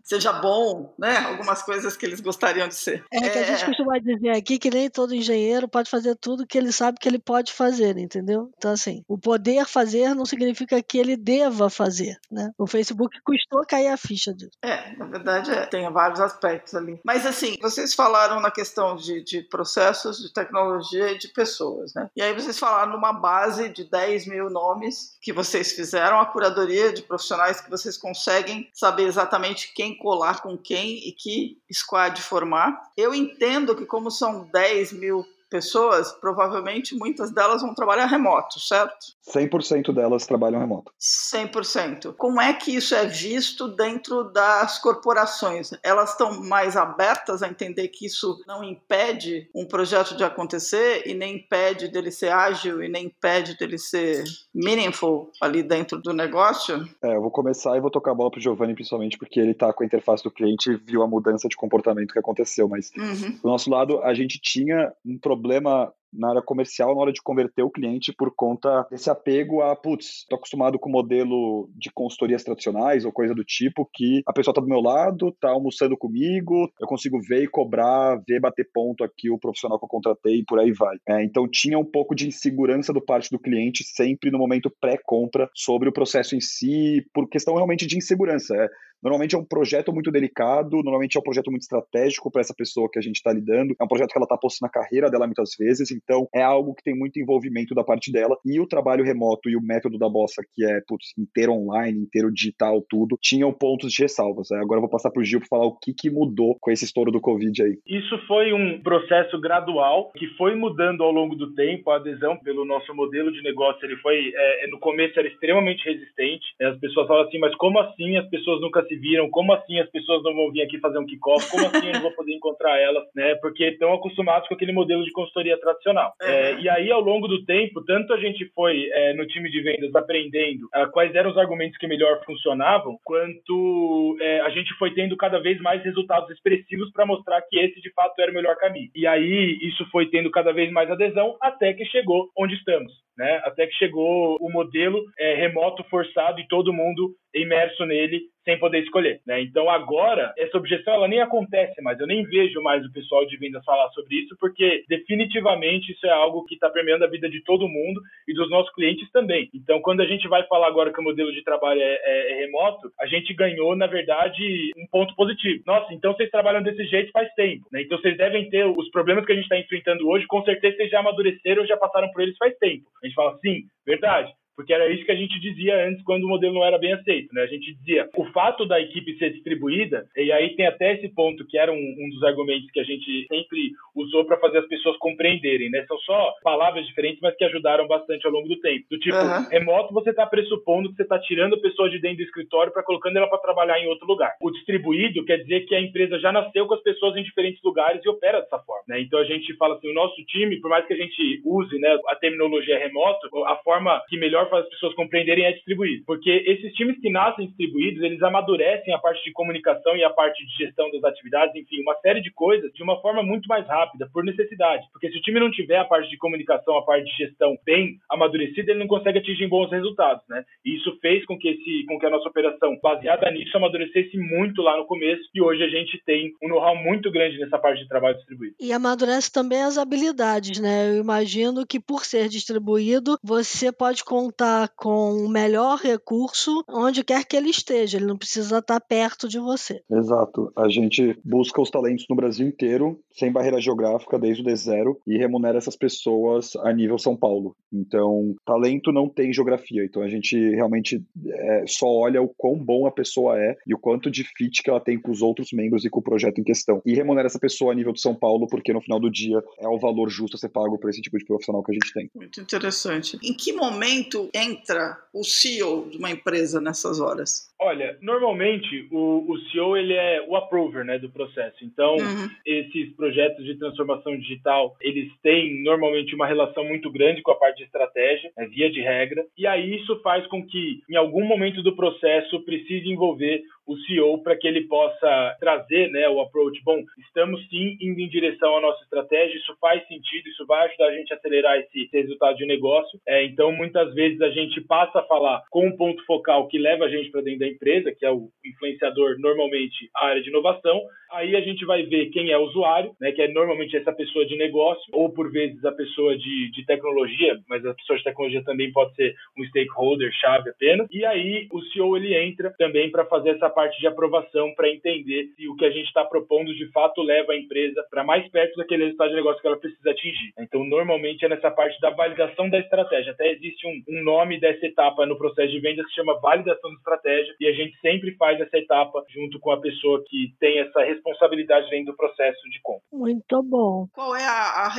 Seja bom, né? Algumas coisas que eles gostariam de ser. É que a gente costuma dizer aqui que nem todo engenheiro pode fazer tudo que ele sabe que ele pode fazer, entendeu? Então, assim, o poder fazer não significa que ele deva fazer, né? O Facebook custou cair a ficha disso. É, na verdade é, tem vários aspectos ali. Mas assim, vocês falaram na questão de, de processos, de tecnologia e de pessoas, né? E aí vocês falaram numa base de 10 mil nomes que vocês fizeram, a curadoria de profissionais que vocês conseguem saber exatamente quem colar com quem e que squad formar. Eu entendo que como são 10 mil pessoas, provavelmente muitas delas vão trabalhar remoto, certo? 100% delas trabalham remoto. 100%. Como é que isso é visto dentro das corporações? Elas estão mais abertas a entender que isso não impede um projeto de acontecer e nem impede dele ser ágil e nem impede dele ser meaningful ali dentro do negócio? É, eu vou começar e vou tocar a bola pro Giovanni, principalmente porque ele está com a interface do cliente e viu a mudança de comportamento que aconteceu. Mas uhum. do nosso lado, a gente tinha um problema na área comercial na hora de converter o cliente por conta desse apego a, putz, tô acostumado com o modelo de consultorias tradicionais ou coisa do tipo, que a pessoa tá do meu lado, tá almoçando comigo, eu consigo ver e cobrar, ver, bater ponto aqui o profissional que eu contratei e por aí vai. É, então tinha um pouco de insegurança do parte do cliente sempre no momento pré-compra sobre o processo em si, por questão realmente de insegurança. É, Normalmente é um projeto muito delicado, normalmente é um projeto muito estratégico para essa pessoa que a gente está lidando. É um projeto que ela está postando na carreira dela muitas vezes, então é algo que tem muito envolvimento da parte dela. E o trabalho remoto e o método da Bossa, que é putz, inteiro online, inteiro digital, tudo, tinham pontos de ressalvas. Agora eu vou passar para o Gil para falar o que, que mudou com esse estouro do Covid aí. Isso foi um processo gradual que foi mudando ao longo do tempo. A adesão pelo nosso modelo de negócio ele foi, é, no começo, era extremamente resistente. As pessoas falam assim, mas como assim as pessoas nunca se viram, como assim as pessoas não vão vir aqui fazer um kickoff, como assim eu não vou poder encontrar elas, né? Porque estão acostumados com aquele modelo de consultoria tradicional. Uhum. É, e aí, ao longo do tempo, tanto a gente foi é, no time de vendas aprendendo uh, quais eram os argumentos que melhor funcionavam, quanto é, a gente foi tendo cada vez mais resultados expressivos para mostrar que esse de fato era o melhor caminho. E aí, isso foi tendo cada vez mais adesão até que chegou onde estamos. Né? Até que chegou o modelo é, remoto forçado e todo mundo imerso nele sem poder escolher, né? Então agora essa objeção ela nem acontece mais. Eu nem vejo mais o pessoal de vendas falar sobre isso porque definitivamente isso é algo que está permeando a vida de todo mundo e dos nossos clientes também. Então quando a gente vai falar agora que o modelo de trabalho é, é, é remoto, a gente ganhou na verdade um ponto positivo. Nossa, então vocês trabalham desse jeito faz tempo, né? Então vocês devem ter os problemas que a gente está enfrentando hoje, com certeza vocês já amadureceram, já passaram por eles faz tempo. A gente fala sim, verdade porque era isso que a gente dizia antes quando o modelo não era bem aceito, né? A gente dizia o fato da equipe ser distribuída, e aí tem até esse ponto que era um, um dos argumentos que a gente sempre usou para fazer as pessoas compreenderem, né? São só palavras diferentes, mas que ajudaram bastante ao longo do tempo. Do tipo, uhum. remoto você está pressupondo que você está tirando a pessoa de dentro do escritório para colocando ela para trabalhar em outro lugar. O distribuído quer dizer que a empresa já nasceu com as pessoas em diferentes lugares e opera dessa forma, né? Então a gente fala assim, o nosso time, por mais que a gente use, né, a terminologia remoto, a forma que melhor faz as pessoas compreenderem é distribuído. Porque esses times que nascem distribuídos, eles amadurecem a parte de comunicação e a parte de gestão das atividades, enfim, uma série de coisas de uma forma muito mais rápida, por necessidade. Porque se o time não tiver a parte de comunicação, a parte de gestão bem amadurecida, ele não consegue atingir bons resultados, né? E isso fez com que, esse, com que a nossa operação, baseada nisso, amadurecesse muito lá no começo e hoje a gente tem um know-how muito grande nessa parte de trabalho distribuído. E amadurece também as habilidades, né? Eu imagino que por ser distribuído, você pode contar com o melhor recurso onde quer que ele esteja, ele não precisa estar perto de você. Exato. A gente busca os talentos no Brasil inteiro, sem barreira geográfica, desde o D0, e remunera essas pessoas a nível São Paulo. Então, talento não tem geografia. Então, a gente realmente é, só olha o quão bom a pessoa é e o quanto de fit que ela tem com os outros membros e com o projeto em questão. E remunera essa pessoa a nível de São Paulo, porque no final do dia é o valor justo a ser pago por esse tipo de profissional que a gente tem. Muito interessante. Em que momento entra o CEO de uma empresa nessas horas? Olha, normalmente o, o CEO ele é o approver né, do processo. Então, uhum. esses projetos de transformação digital, eles têm normalmente uma relação muito grande com a parte de estratégia, é via de regra, e aí isso faz com que, em algum momento do processo, precise envolver o CEO para que ele possa trazer né, o approach. Bom, estamos sim indo em direção à nossa estratégia, isso faz sentido, isso vai ajudar a gente a acelerar esse resultado de negócio. É, então, muitas vezes a gente passa a falar com um ponto focal que leva a gente para dentro da empresa, que é o influenciador, normalmente a área de inovação. Aí a gente vai ver quem é o usuário, né, que é normalmente essa pessoa de negócio, ou por vezes a pessoa de, de tecnologia, mas a pessoa de tecnologia também pode ser um stakeholder chave apenas. E aí o CEO ele entra também para fazer essa parte de aprovação para entender se o que a gente está propondo de fato leva a empresa para mais perto daquele resultado de negócio que ela precisa atingir. Então, normalmente é nessa parte da validação da estratégia. Até existe um, um nome dessa etapa no processo de venda que se chama validação de estratégia e a gente sempre faz essa etapa junto com a pessoa que tem essa responsabilidade dentro do processo de compra. Muito bom. Qual é a, a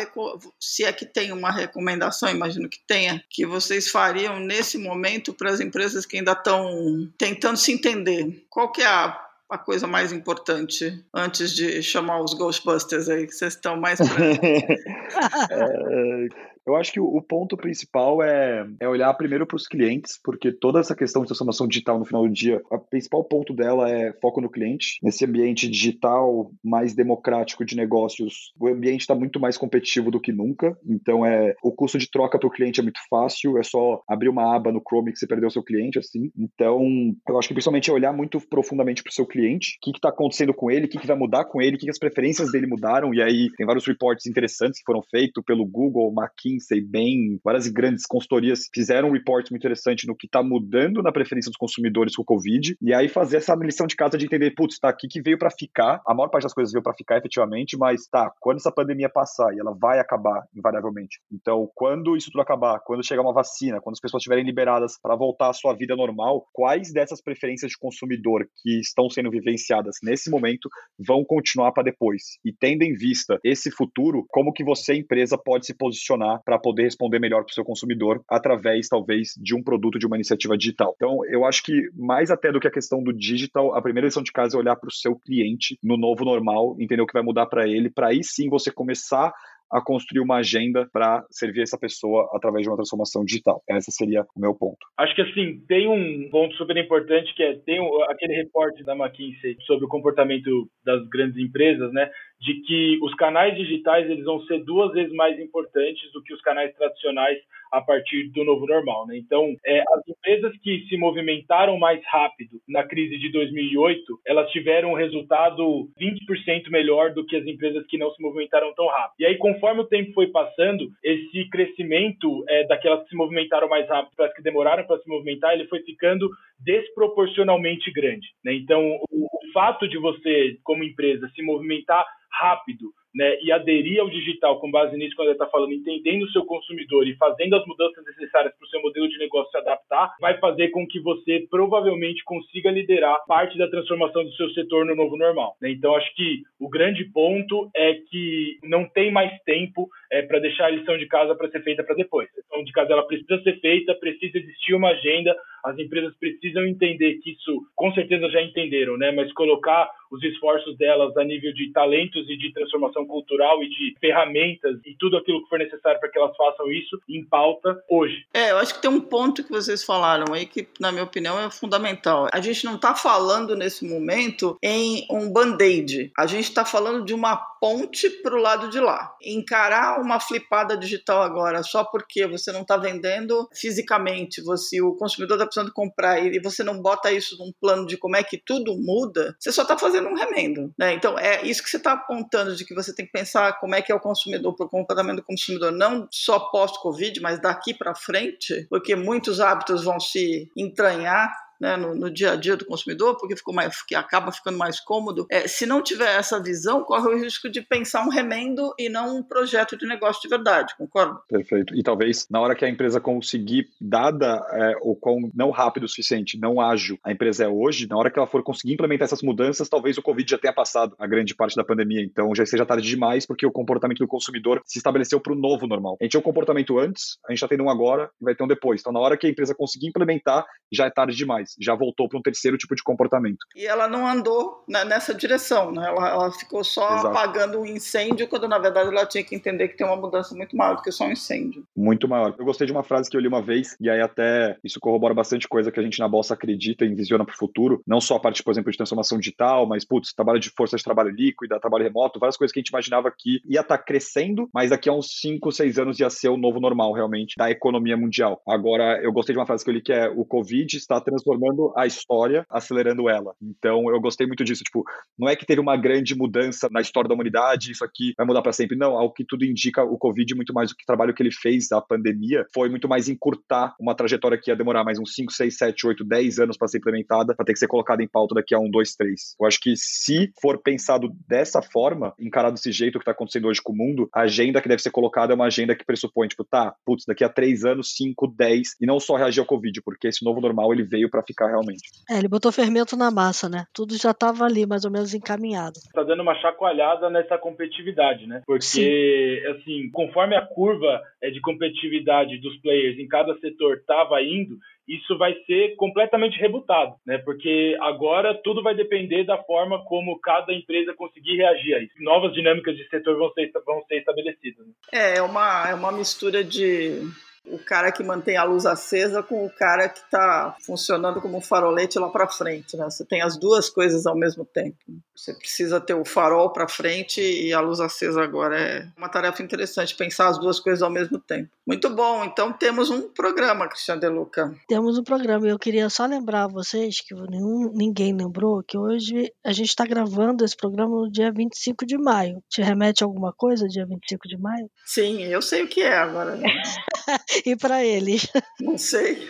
se é que tem uma recomendação, imagino que tenha, que vocês fariam nesse momento para as empresas que ainda estão tentando se entender? Qual que é a a coisa mais importante antes de chamar os Ghostbusters aí, que vocês estão mais. <laughs> <laughs> é, eu acho que o, ponto principal é, é olhar primeiro para os clientes, porque toda essa questão de transformação digital no final do dia, o principal ponto dela é foco no cliente. Nesse ambiente digital mais democrático de negócios, o ambiente está muito mais competitivo do que nunca. Então, é o custo de troca para o cliente é muito fácil, é só abrir uma aba no Chrome que você perdeu o seu cliente, assim. Então, eu acho que principalmente é olhar muito profundamente para o seu cliente, o que está acontecendo com ele, o que, que vai mudar com ele, o que, que as preferências dele mudaram. E aí, tem vários reportes interessantes que foram feitos pelo Google, McKinsey, McKinsey, bem, várias grandes consultorias fizeram um report muito interessante no que está mudando na preferência dos consumidores com o Covid, e aí fazer essa lição de casa de entender, putz, tá aqui que veio para ficar, a maior parte das coisas veio para ficar efetivamente, mas tá, quando essa pandemia passar, e ela vai acabar invariavelmente. Então, quando isso tudo acabar, quando chegar uma vacina, quando as pessoas estiverem liberadas para voltar à sua vida normal, quais dessas preferências de consumidor que estão sendo vivenciadas nesse momento vão continuar para depois? E tendo em vista esse futuro, como que você, empresa, pode se posicionar para poder responder melhor para o seu consumidor através, talvez, de um produto, de uma iniciativa digital. Então, eu acho que mais até do que a questão do digital, a primeira lição de casa é olhar para o seu cliente no novo normal, entender o que vai mudar para ele, para aí sim você começar a construir uma agenda para servir essa pessoa através de uma transformação digital. Esse seria o meu ponto. Acho que assim, tem um ponto super importante que é tem aquele reporte da McKinsey sobre o comportamento das grandes empresas, né? De que os canais digitais eles vão ser duas vezes mais importantes do que os canais tradicionais a partir do novo normal. Né? Então, é, as empresas que se movimentaram mais rápido na crise de 2008, elas tiveram um resultado 20% melhor do que as empresas que não se movimentaram tão rápido. E aí, conforme o tempo foi passando, esse crescimento é, daquelas que se movimentaram mais rápido para as que demoraram para se movimentar, ele foi ficando desproporcionalmente grande. Né? Então, o, o fato de você, como empresa, se movimentar rápido né, e aderir ao digital com base nisso, quando ele está falando, entendendo o seu consumidor e fazendo as mudanças necessárias para o seu modelo de negócio se adaptar, vai fazer com que você provavelmente consiga liderar parte da transformação do seu setor no novo normal. Né? Então, acho que o grande ponto é que não tem mais tempo é, para deixar a lição de casa para ser feita para depois. A lição de casa ela precisa ser feita, precisa existir uma agenda, as empresas precisam entender que isso, com certeza já entenderam, né? Mas colocar os esforços delas a nível de talentos e de transformação cultural e de ferramentas e tudo aquilo que for necessário para que elas façam isso em pauta hoje. É, eu acho que tem um ponto que vocês falaram aí que, na minha opinião, é fundamental. A gente não está falando nesse momento em um band-aid. A gente está falando de uma ponte para o lado de lá. Encarar uma flipada digital agora só porque você não está vendendo fisicamente, você o consumidor está precisando comprar e você não bota isso num plano de como é que tudo muda, você só está fazendo um remendo. Né? Então é isso que você está apontando de que você tem que pensar como é que é o consumidor, o comportamento do consumidor, não só pós-Covid, mas daqui para frente, porque muitos hábitos vão se entranhar né, no, no, dia a dia do consumidor, porque ficou mais, que acaba ficando mais cômodo. É, se não tiver essa visão, corre o risco de pensar um remendo e não um projeto de negócio de verdade, concorda? Perfeito. E talvez na hora que a empresa conseguir, dada é, o quão não rápido o suficiente, não ágil a empresa é hoje, na hora que ela for conseguir implementar essas mudanças, talvez o Covid já tenha passado a grande parte da pandemia. Então já seja tarde demais, porque o comportamento do consumidor se estabeleceu para o novo normal. A gente tinha um comportamento antes, a gente está tendo um agora e vai ter um depois. Então na hora que a empresa conseguir implementar, já é tarde demais já voltou para um terceiro tipo de comportamento. E ela não andou nessa direção, né? ela, ela ficou só Exato. apagando um incêndio, quando na verdade ela tinha que entender que tem uma mudança muito maior do que só um incêndio. Muito maior. Eu gostei de uma frase que eu li uma vez, e aí até isso corrobora bastante coisa que a gente na Bolsa acredita e visiona para o futuro, não só a parte, por exemplo, de transformação digital, mas, putz, trabalho de força de trabalho líquida, trabalho remoto, várias coisas que a gente imaginava que ia estar tá crescendo, mas daqui a uns 5, 6 anos ia ser o novo normal, realmente, da economia mundial. Agora, eu gostei de uma frase que eu li que é o Covid está transformando transformando a história, acelerando ela. Então eu gostei muito disso. Tipo, não é que teve uma grande mudança na história da humanidade, isso aqui vai mudar para sempre. Não, ao que tudo indica, o Covid, muito mais do que o trabalho que ele fez, a pandemia, foi muito mais encurtar uma trajetória que ia demorar mais uns 5, 6, 7, 8, 10 anos para ser implementada, para ter que ser colocada em pauta daqui a um, dois, três. Eu acho que se for pensado dessa forma, encarado desse jeito que está acontecendo hoje com o mundo, a agenda que deve ser colocada é uma agenda que pressupõe, tipo, tá, putz, daqui a três anos, cinco, dez, e não só reagir ao Covid, porque esse novo normal ele veio para ficar realmente. É, ele botou fermento na massa, né? Tudo já estava ali, mais ou menos encaminhado. Tá dando uma chacoalhada nessa competitividade, né? Porque, Sim. assim, conforme a curva é de competitividade dos players em cada setor estava indo, isso vai ser completamente rebutado, né? Porque agora tudo vai depender da forma como cada empresa conseguir reagir a isso. Novas dinâmicas de setor vão ser, vão ser estabelecidas. Né? É, é uma, é uma mistura de o cara que mantém a luz acesa com o cara que está funcionando como um farolete lá para frente, né? Você tem as duas coisas ao mesmo tempo. Você precisa ter o farol para frente e a luz acesa agora é uma tarefa interessante pensar as duas coisas ao mesmo tempo. Muito bom. Então temos um programa, Cristiano De Luca. Temos um programa. Eu queria só lembrar a vocês que nenhum, ninguém lembrou que hoje a gente está gravando esse programa no dia 25 de maio. Te remete a alguma coisa dia 25 de maio? Sim, eu sei o que é agora. <laughs> <laughs> e para eles? Não sei.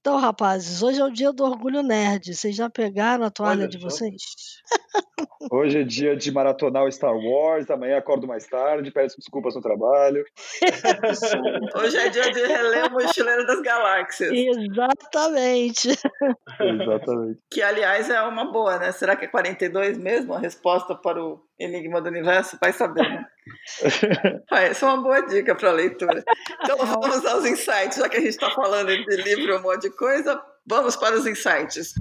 Então, rapazes, hoje é o dia do orgulho nerd. Vocês já pegaram a toalha Olha de vocês? Hoje é dia de maratonar o Star Wars, amanhã acordo mais tarde, peço desculpas no trabalho. <laughs> Hoje é dia de reler o Mochileiro das Galáxias. Exatamente. Exatamente. Que, aliás, é uma boa, né? Será que é 42 mesmo a resposta para o Enigma do Universo? Vai saber, né? <laughs> ah, essa é uma boa dica para leitura. Então vamos aos insights, já que a gente está falando de livro, um monte de coisa, vamos para os insights.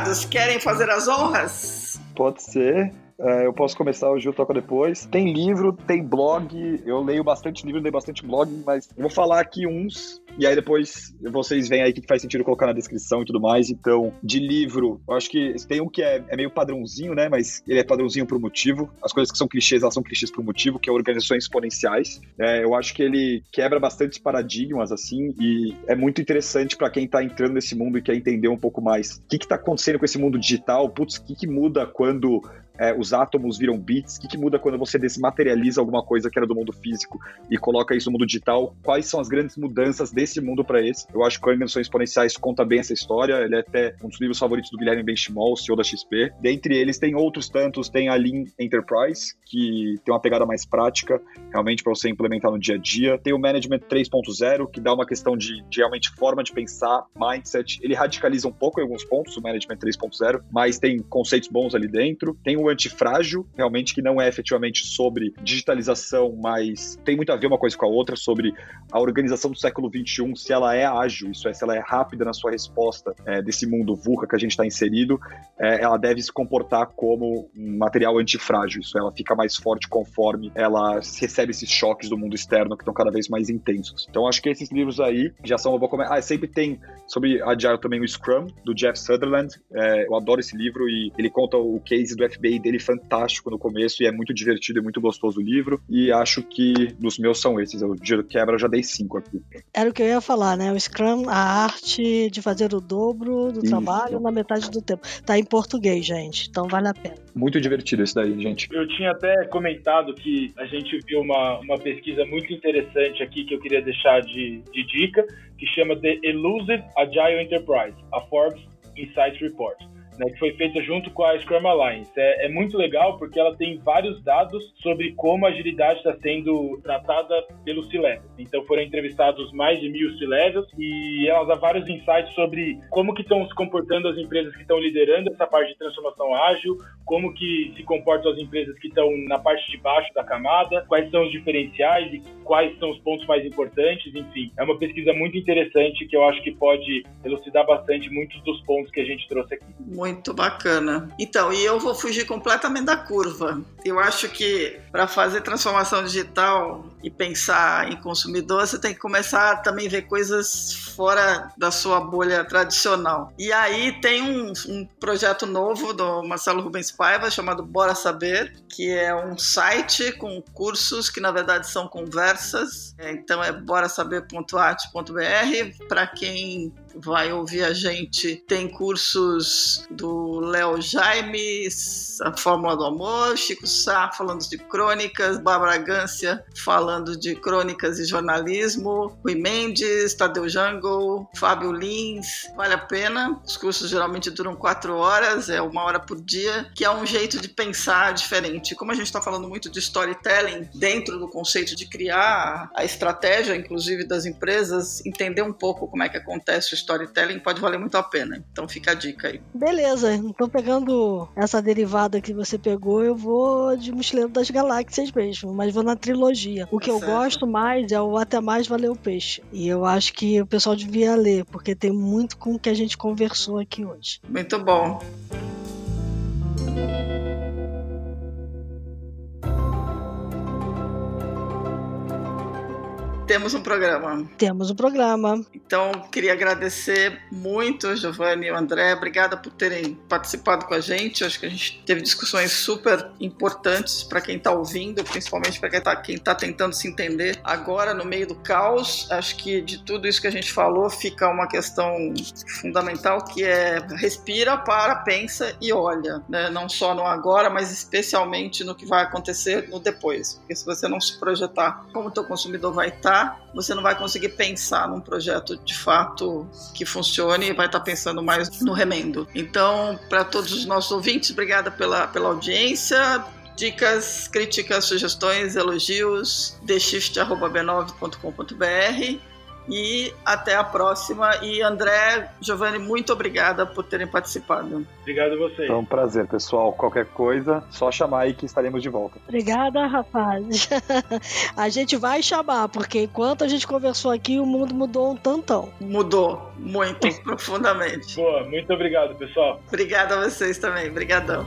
Convidados, querem fazer as honras? Pode ser. É, eu posso começar, o Gil toca depois. Tem livro, tem blog. Eu leio bastante livro, leio bastante blog, mas eu vou falar aqui uns e aí depois vocês veem aí que faz sentido colocar na descrição e tudo mais. Então, de livro, eu acho que tem um que é, é meio padrãozinho, né? Mas ele é padrãozinho por motivo. As coisas que são clichês, elas são clichês por motivo, que é organizações exponenciais. É, eu acho que ele quebra bastante paradigmas, assim, e é muito interessante para quem tá entrando nesse mundo e quer entender um pouco mais. O que que tá acontecendo com esse mundo digital? Putz, o que que muda quando é, os átomos viram bits? O que, que muda quando você desmaterializa alguma coisa que era do mundo físico e coloca isso no mundo digital? Quais são as grandes mudanças desse mundo para esse? Eu acho que o Dimensões Exponenciais conta bem essa história. Ele é até um dos livros favoritos do Guilherme Benchimol, CEO da XP. Dentre eles, tem outros tantos. Tem a Lean Enterprise, que tem uma pegada mais prática, realmente para você implementar no dia a dia. Tem o Management 3.0, que dá uma questão de, de realmente forma de pensar, mindset. Ele radicaliza um pouco em alguns pontos, o Management 3.0, mas tem conceitos bons ali dentro. Tem o Antifrágil, realmente, que não é efetivamente sobre digitalização, mas tem muito a ver uma coisa com a outra, sobre a organização do século XXI, se ela é ágil, isso é, se ela é rápida na sua resposta é, desse mundo VUCA que a gente está inserido, é, ela deve se comportar como um material antifrágil. Isso ela fica mais forte conforme ela recebe esses choques do mundo externo que estão cada vez mais intensos. Então acho que esses livros aí já são. Vou comer... Ah, sempre tem sobre Agile também o Scrum, do Jeff Sutherland. É, eu adoro esse livro e ele conta o case do FBI dele fantástico no começo e é muito divertido e muito gostoso o livro. E acho que dos meus são esses. Eu de quebra já dei cinco aqui. Era o que eu ia falar, né? O Scrum, a arte de fazer o dobro do Isso. trabalho na metade do tempo. Tá em português, gente. Então vale a pena. Muito divertido esse daí, gente. Eu tinha até comentado que a gente viu uma, uma pesquisa muito interessante aqui que eu queria deixar de, de dica, que chama The Elusive Agile Enterprise, a Forbes Insights Report né, que foi feita junto com a Scrum Alliance. É, é muito legal porque ela tem vários dados sobre como a agilidade está sendo tratada pelos C-Levels. Então foram entrevistados mais de mil C-Levels e ela dá vários insights sobre como que estão se comportando as empresas que estão liderando essa parte de transformação ágil, como que se comportam as empresas que estão na parte de baixo da camada, quais são os diferenciais e quais são os pontos mais importantes, enfim. É uma pesquisa muito interessante que eu acho que pode elucidar bastante muitos dos pontos que a gente trouxe aqui. Muito muito bacana. Então, e eu vou fugir completamente da curva. Eu acho que para fazer transformação digital e pensar em consumidor, você tem que começar a também ver coisas fora da sua bolha tradicional. E aí tem um, um projeto novo do Marcelo Rubens Paiva chamado Bora Saber, que é um site com cursos que na verdade são conversas. É, então é borasaber.art.br para quem vai ouvir a gente. Tem cursos do Léo Jaime, a Fórmula do Amor, Chico Sá falando de crônicas, Bárbara Gância falando de crônicas e jornalismo, Rui Mendes, Tadeu Jungle, Fábio Lins. Vale a pena. Os cursos geralmente duram quatro horas, é uma hora por dia, que é um jeito de pensar diferente. Como a gente está falando muito de storytelling dentro do conceito de criar a estratégia, inclusive das empresas, entender um pouco como é que acontece o storytelling pode valer muito a pena. Então fica a dica aí. Beleza, então pegando essa derivada que você pegou, eu vou de Mochileiro das Galáxias mesmo, mas vou na trilogia. O que eu gosto mais é o Até Mais Valeu o Peixe. E eu acho que o pessoal devia ler, porque tem muito com o que a gente conversou aqui hoje. Muito bom. Temos um programa. Temos um programa. Então, queria agradecer muito, Giovanni e André. Obrigada por terem participado com a gente. Acho que a gente teve discussões super importantes para quem está ouvindo, principalmente para quem está tá tentando se entender agora no meio do caos. Acho que de tudo isso que a gente falou fica uma questão fundamental que é respira, para, pensa e olha. Né? Não só no agora, mas especialmente no que vai acontecer no depois. Porque se você não se projetar como o teu consumidor vai estar, você não vai conseguir pensar num projeto de fato que funcione e vai estar pensando mais no remendo. Então, para todos os nossos ouvintes, obrigada pela, pela audiência. Dicas, críticas, sugestões, elogios, theshift.b9.com.br e até a próxima. E André, Giovanni, muito obrigada por terem participado. Obrigado a vocês. Foi um prazer, pessoal. Qualquer coisa, só chamar aí que estaremos de volta. Obrigada, rapaz. <laughs> a gente vai chamar, porque enquanto a gente conversou aqui, o mundo mudou um tantão. Mudou muito, <laughs> profundamente. Boa, muito obrigado, pessoal. Obrigada a vocês também. Obrigadão.